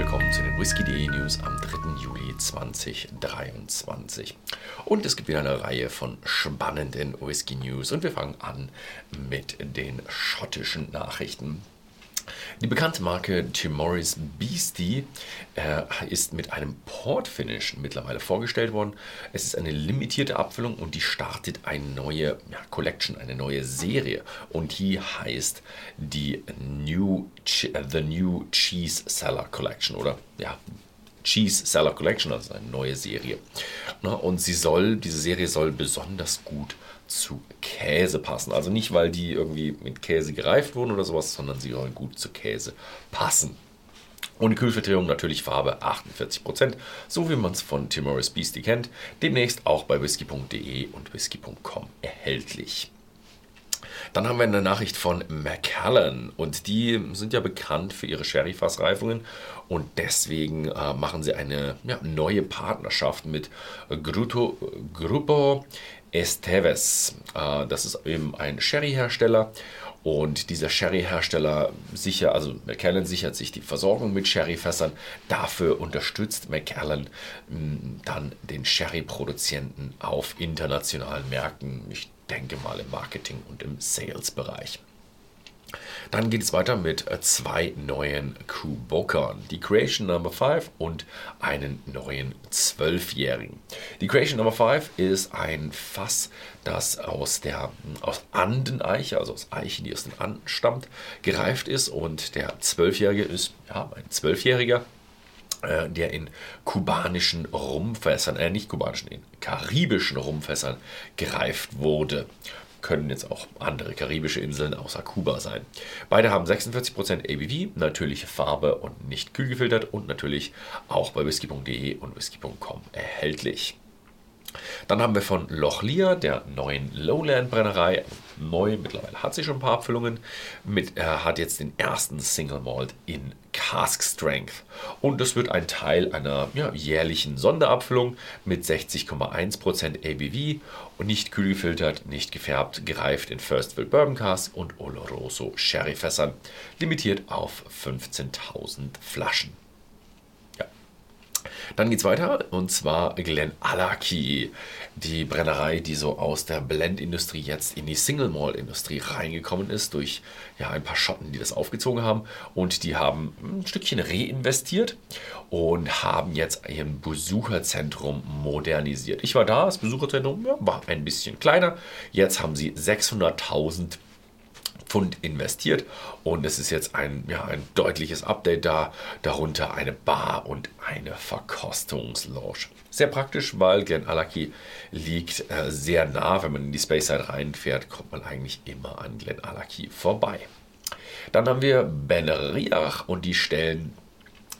willkommen zu den Whisky.de News am 3. Juli 2023. Und es gibt wieder eine Reihe von spannenden Whisky News und wir fangen an mit den schottischen Nachrichten. Die bekannte Marke Tim Morris Beastie äh, ist mit einem Port Finish mittlerweile vorgestellt worden. Es ist eine limitierte Abfüllung und die startet eine neue ja, Collection, eine neue Serie. Und die heißt die New The New Cheese Seller Collection oder ja, Cheese Seller Collection, also eine neue Serie. Und sie soll, diese Serie soll besonders gut zu Käse passen. Also nicht, weil die irgendwie mit Käse gereift wurden oder sowas, sondern sie sollen gut zu Käse passen. Ohne Kühlverträgung natürlich Farbe 48%, so wie man es von Timoris Beastie kennt. Demnächst auch bei whisky.de und whisky.com erhältlich. Dann haben wir eine Nachricht von Macallan und die sind ja bekannt für ihre Sherry-Fassreifungen und deswegen äh, machen sie eine ja, neue Partnerschaft mit Gruto, Grupo Esteves. Äh, das ist eben ein Sherry-Hersteller und dieser Sherry-Hersteller sicher, also Macallan sichert sich die Versorgung mit Sherry-Fässern. Dafür unterstützt Macallan mm, dann den Sherry-Produzenten auf internationalen Märkten. Ich denke mal im Marketing und im Sales-Bereich. Dann geht es weiter mit äh, zwei neuen Kubokern, die Creation Number 5 und einen neuen Zwölfjährigen. Die Creation Number 5 ist ein Fass, das aus der aus Andeneiche, also aus Eichen, die aus den Anden stammt, gereift ist und der Zwölfjährige ist ja, ein Zwölfjähriger äh, der in kubanischen Rumfässern, äh nicht kubanischen, in karibischen Rumfässern gereift wurde. Können jetzt auch andere karibische Inseln außer Kuba sein. Beide haben 46% ABV, natürliche Farbe und nicht kühl gefiltert und natürlich auch bei whisky.de und whisky.com erhältlich. Dann haben wir von Lochlia, der neuen Lowland-Brennerei, neu, mittlerweile hat sie schon ein paar Abfüllungen, mit, er hat jetzt den ersten Single Malt in Cask Strength. Und das wird ein Teil einer ja, jährlichen Sonderabfüllung mit 60,1% ABV und nicht kühl gefiltert, nicht gefärbt, gereift in First Fill Bourbon Cask und Oloroso Sherry Fässern, limitiert auf 15.000 Flaschen. Dann geht es weiter und zwar Glen Alaki, die Brennerei, die so aus der Blendindustrie jetzt in die Single Malt Industrie reingekommen ist durch ja ein paar Schotten, die das aufgezogen haben und die haben ein Stückchen reinvestiert und haben jetzt ein Besucherzentrum modernisiert. Ich war da, das Besucherzentrum ja, war ein bisschen kleiner. Jetzt haben sie 600.000 Pfund investiert und es ist jetzt ein, ja, ein deutliches Update da, darunter eine Bar und eine Verkostungslounge. Sehr praktisch, weil Glen Alaki liegt äh, sehr nah, wenn man in die Space Side reinfährt, kommt man eigentlich immer an Glen Alaki vorbei. Dann haben wir Ben Riach und die stellen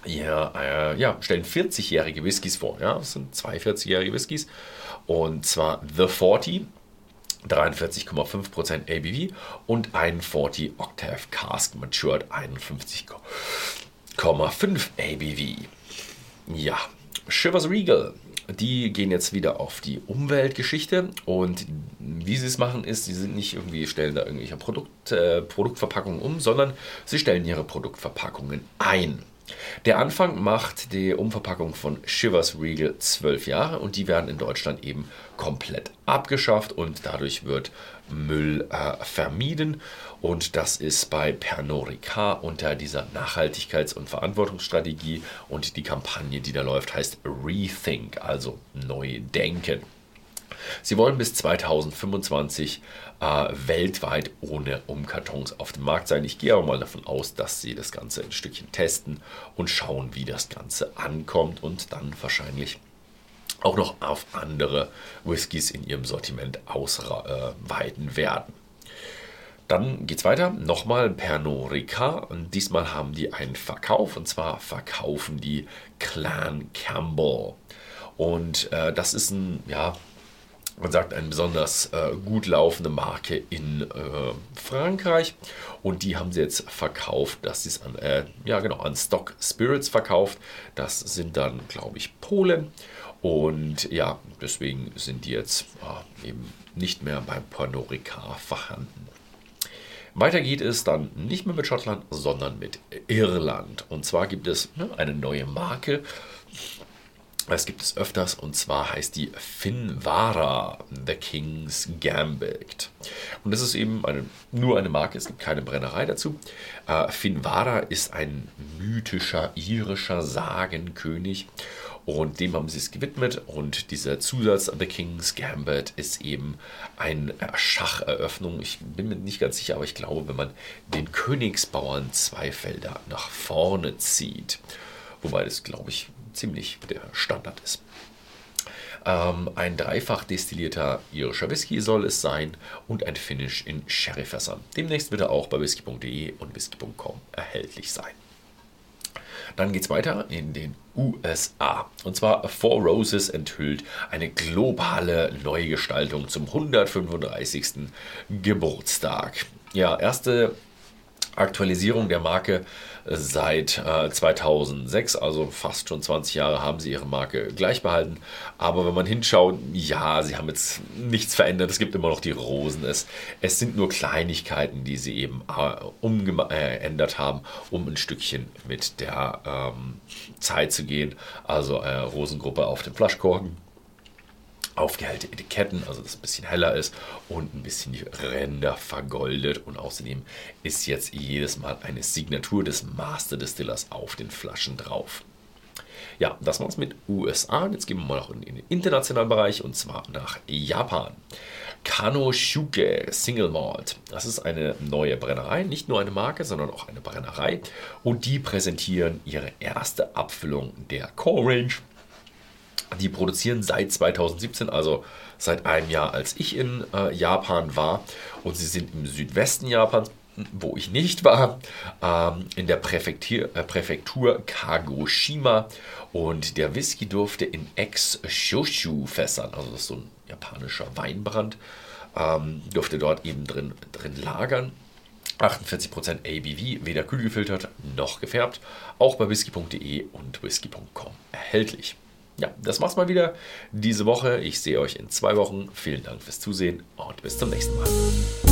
ja, äh, ja, stellen 40-jährige Whiskys vor. Ja, das sind zwei 40-jährige Whiskys. Und zwar The 40 43,5% ABV und ein 40 Octave Cask Matured 51,5 ABV. Ja, Shivers Regal, die gehen jetzt wieder auf die Umweltgeschichte und wie sie es machen ist, sie sind nicht irgendwie, stellen da irgendwelche Produkt, äh, Produktverpackungen um, sondern sie stellen ihre Produktverpackungen ein. Der Anfang macht die Umverpackung von Shivers Regal 12 Jahre und die werden in Deutschland eben komplett abgeschafft und dadurch wird Müll äh, vermieden. Und das ist bei Pernod Ricard unter dieser Nachhaltigkeits- und Verantwortungsstrategie und die Kampagne, die da läuft, heißt Rethink, also neu denken. Sie wollen bis 2025 äh, weltweit ohne Umkartons auf dem Markt sein. Ich gehe aber mal davon aus, dass sie das Ganze ein Stückchen testen und schauen, wie das Ganze ankommt und dann wahrscheinlich auch noch auf andere Whiskys in ihrem Sortiment ausweiten werden. Dann geht es weiter. Nochmal Pernod Ricard. Und diesmal haben die einen Verkauf. Und zwar verkaufen die Clan Campbell. Und äh, das ist ein, ja, man sagt, eine besonders äh, gut laufende Marke in äh, Frankreich. Und die haben sie jetzt verkauft. Das ist an, äh, ja genau, an Stock Spirits verkauft. Das sind dann, glaube ich, Polen. Und ja, deswegen sind die jetzt eben nicht mehr beim Pernod Ricard vorhanden. Weiter geht es dann nicht mehr mit Schottland, sondern mit Irland. Und zwar gibt es ne, eine neue Marke. Das gibt es öfters und zwar heißt die Finvara The King's Gambit. Und das ist eben eine, nur eine Marke, es gibt keine Brennerei dazu. Äh, Finvara ist ein mythischer irischer Sagenkönig und dem haben sie es gewidmet. Und dieser Zusatz The King's Gambit ist eben eine Schacheröffnung. Ich bin mir nicht ganz sicher, aber ich glaube, wenn man den Königsbauern zwei Felder nach vorne zieht, wobei das, glaube ich, ziemlich der Standard ist. Ähm, ein dreifach destillierter irischer Whisky soll es sein und ein Finish in Sherryfässern. Demnächst wird er auch bei whisky.de und whisky.com erhältlich sein. Dann geht es weiter in den USA. Und zwar Four Roses enthüllt eine globale Neugestaltung zum 135. Geburtstag. Ja, erste Aktualisierung der Marke seit äh, 2006, also fast schon 20 Jahre haben sie ihre Marke gleich behalten. Aber wenn man hinschaut, ja, sie haben jetzt nichts verändert. Es gibt immer noch die Rosen. Es, es sind nur Kleinigkeiten, die sie eben äh, umgeändert haben, um ein Stückchen mit der ähm, Zeit zu gehen. Also äh, Rosengruppe auf dem Flaschkorken aufgehellte Etiketten, also dass es ein bisschen heller ist und ein bisschen die Ränder vergoldet. Und außerdem ist jetzt jedes Mal eine Signatur des Master Distillers auf den Flaschen drauf. Ja, das war's mit USA. Jetzt gehen wir mal noch in den internationalen Bereich und zwar nach Japan. Kanoshuke Single Malt. Das ist eine neue Brennerei, nicht nur eine Marke, sondern auch eine Brennerei. Und die präsentieren ihre erste Abfüllung der Core Range die produzieren seit 2017, also seit einem Jahr, als ich in äh, Japan war. Und sie sind im Südwesten Japans, wo ich nicht war, ähm, in der Präfektur, äh, Präfektur Kagoshima. Und der Whisky durfte in Ex-Shoshu-Fässern, also das ist so ein japanischer Weinbrand, ähm, durfte dort eben drin, drin lagern. 48% ABV, weder kühl gefiltert noch gefärbt. Auch bei whisky.de und whisky.com erhältlich. Ja, das war's mal wieder diese Woche. Ich sehe euch in zwei Wochen. Vielen Dank fürs Zusehen und bis zum nächsten Mal.